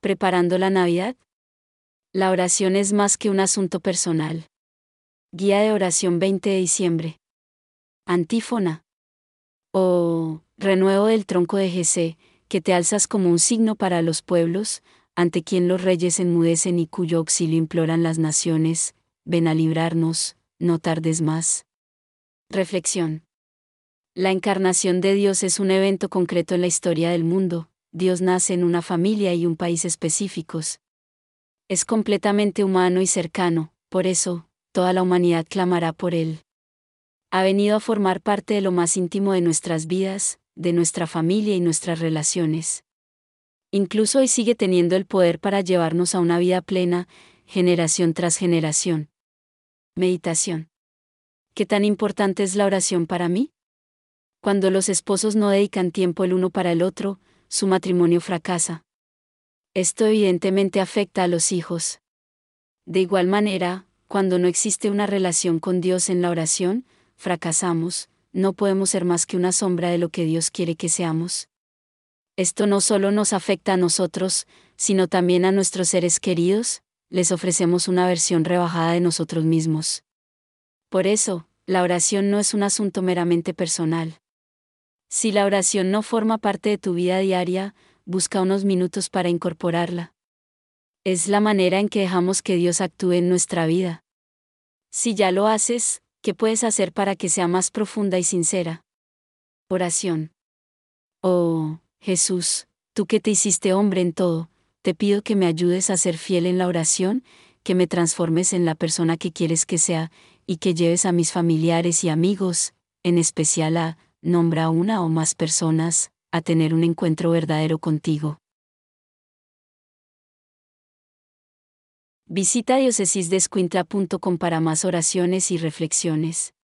¿Preparando la Navidad? La oración es más que un asunto personal. Guía de oración 20 de diciembre. Antífona. Oh, renuevo del tronco de Jesé, que te alzas como un signo para los pueblos, ante quien los reyes enmudecen y cuyo auxilio imploran las naciones, ven a librarnos, no tardes más. Reflexión. La encarnación de Dios es un evento concreto en la historia del mundo, Dios nace en una familia y un país específicos. Es completamente humano y cercano, por eso, toda la humanidad clamará por Él. Ha venido a formar parte de lo más íntimo de nuestras vidas, de nuestra familia y nuestras relaciones. Incluso hoy sigue teniendo el poder para llevarnos a una vida plena, generación tras generación. Meditación. ¿Qué tan importante es la oración para mí? Cuando los esposos no dedican tiempo el uno para el otro, su matrimonio fracasa. Esto evidentemente afecta a los hijos. De igual manera, cuando no existe una relación con Dios en la oración, fracasamos, no podemos ser más que una sombra de lo que Dios quiere que seamos. Esto no solo nos afecta a nosotros, sino también a nuestros seres queridos, les ofrecemos una versión rebajada de nosotros mismos. Por eso, la oración no es un asunto meramente personal. Si la oración no forma parte de tu vida diaria, busca unos minutos para incorporarla. Es la manera en que dejamos que Dios actúe en nuestra vida. Si ya lo haces, ¿qué puedes hacer para que sea más profunda y sincera? Oración. Oh, Jesús, tú que te hiciste hombre en todo, te pido que me ayudes a ser fiel en la oración, que me transformes en la persona que quieres que sea, y que lleves a mis familiares y amigos, en especial a, nombra a una o más personas, a tener un encuentro verdadero contigo. Visita diocesisdescuintla.com para más oraciones y reflexiones.